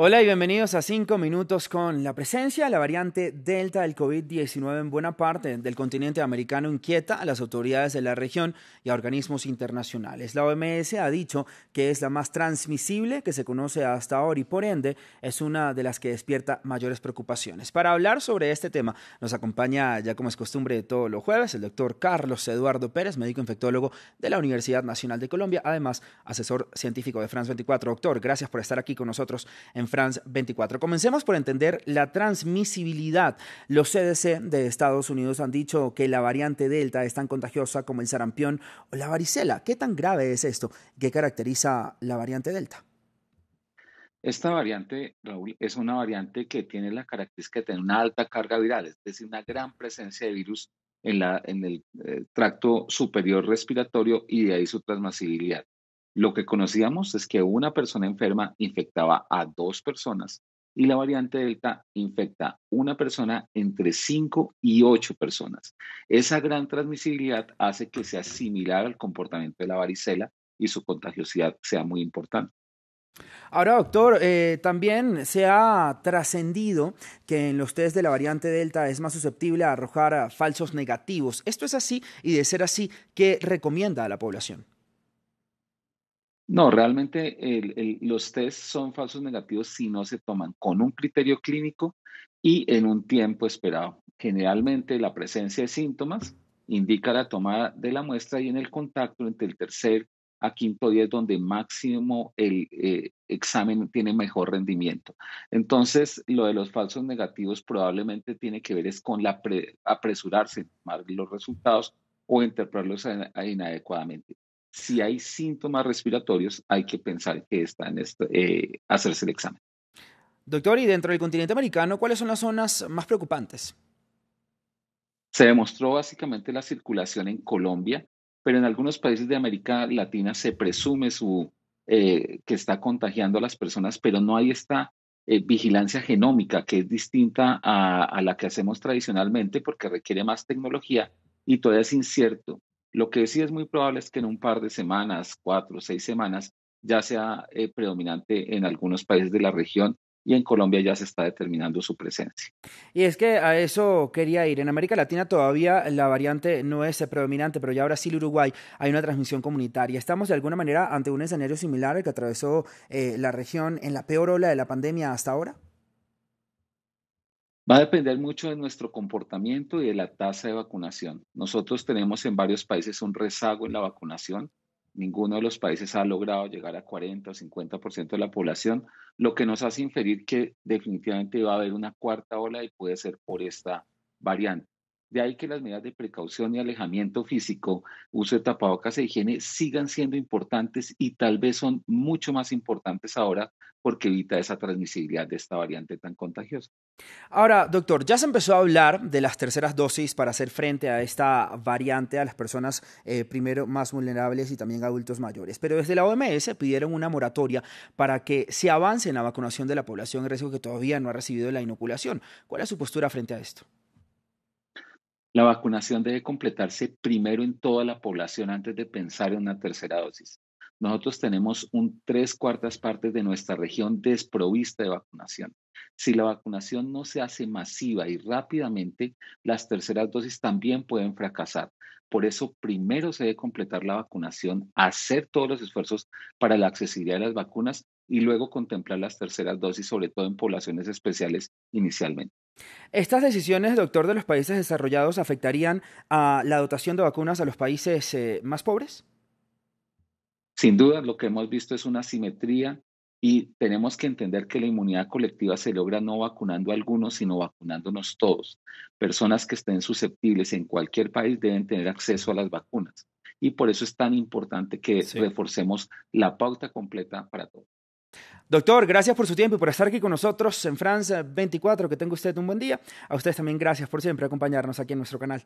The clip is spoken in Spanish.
Hola y bienvenidos a 5 minutos con la presencia de la variante Delta del COVID-19 en buena parte del continente americano inquieta a las autoridades de la región y a organismos internacionales. La OMS ha dicho que es la más transmisible que se conoce hasta ahora y por ende es una de las que despierta mayores preocupaciones. Para hablar sobre este tema nos acompaña ya como es costumbre de todos los jueves el doctor Carlos Eduardo Pérez, médico infectólogo de la Universidad Nacional de Colombia, además asesor científico de France 24. Doctor, gracias por estar aquí con nosotros en France 24. Comencemos por entender la transmisibilidad. Los CDC de Estados Unidos han dicho que la variante Delta es tan contagiosa como el sarampión o la varicela. ¿Qué tan grave es esto? ¿Qué caracteriza la variante Delta? Esta variante, Raúl, es una variante que tiene la característica de tener una alta carga viral, es decir, una gran presencia de virus en, la, en el eh, tracto superior respiratorio y de ahí su transmisibilidad. Lo que conocíamos es que una persona enferma infectaba a dos personas y la variante Delta infecta una persona entre cinco y ocho personas. Esa gran transmisibilidad hace que sea similar al comportamiento de la varicela y su contagiosidad sea muy importante. Ahora, doctor, eh, también se ha trascendido que en los test de la variante Delta es más susceptible a arrojar falsos negativos. ¿Esto es así? Y de ser así, ¿qué recomienda a la población? No, realmente los test son falsos negativos si no se toman con un criterio clínico y en un tiempo esperado. Generalmente la presencia de síntomas indica la toma de la muestra y en el contacto entre el tercer a quinto día es donde máximo el eh, examen tiene mejor rendimiento. Entonces, lo de los falsos negativos probablemente tiene que ver es con la apresurarse en tomar los resultados o interpretarlos inadecuadamente si hay síntomas respiratorios, hay que pensar que está en esto, eh, hacerse el examen. Doctor, y dentro del continente americano, ¿cuáles son las zonas más preocupantes? Se demostró básicamente la circulación en Colombia, pero en algunos países de América Latina se presume su, eh, que está contagiando a las personas, pero no hay esta eh, vigilancia genómica que es distinta a, a la que hacemos tradicionalmente porque requiere más tecnología y todavía es incierto lo que sí es muy probable es que en un par de semanas, cuatro o seis semanas, ya sea eh, predominante en algunos países de la región y en Colombia ya se está determinando su presencia. Y es que a eso quería ir. En América Latina todavía la variante no es predominante, pero ya Brasil y Uruguay hay una transmisión comunitaria. ¿Estamos de alguna manera ante un escenario similar al que atravesó eh, la región en la peor ola de la pandemia hasta ahora? Va a depender mucho de nuestro comportamiento y de la tasa de vacunación. Nosotros tenemos en varios países un rezago en la vacunación. Ninguno de los países ha logrado llegar a 40 o 50% de la población, lo que nos hace inferir que definitivamente va a haber una cuarta ola y puede ser por esta variante. De ahí que las medidas de precaución y alejamiento físico, uso de tapabocas e higiene sigan siendo importantes y tal vez son mucho más importantes ahora porque evita esa transmisibilidad de esta variante tan contagiosa. Ahora, doctor, ya se empezó a hablar de las terceras dosis para hacer frente a esta variante a las personas eh, primero más vulnerables y también adultos mayores. Pero desde la OMS pidieron una moratoria para que se avance en la vacunación de la población en riesgo que todavía no ha recibido la inoculación. ¿Cuál es su postura frente a esto? La vacunación debe completarse primero en toda la población antes de pensar en una tercera dosis. Nosotros tenemos un tres cuartas partes de nuestra región desprovista de vacunación. Si la vacunación no se hace masiva y rápidamente, las terceras dosis también pueden fracasar. Por eso, primero se debe completar la vacunación, hacer todos los esfuerzos para la accesibilidad de las vacunas y luego contemplar las terceras dosis, sobre todo en poblaciones especiales inicialmente. ¿Estas decisiones, doctor, de los países desarrollados afectarían a la dotación de vacunas a los países eh, más pobres? Sin duda, lo que hemos visto es una simetría y tenemos que entender que la inmunidad colectiva se logra no vacunando a algunos, sino vacunándonos todos. Personas que estén susceptibles en cualquier país deben tener acceso a las vacunas. Y por eso es tan importante que reforcemos la pauta completa para todos. Doctor, gracias por su tiempo y por estar aquí con nosotros en Francia 24. Que tenga usted un buen día. A ustedes también gracias por siempre acompañarnos aquí en nuestro canal.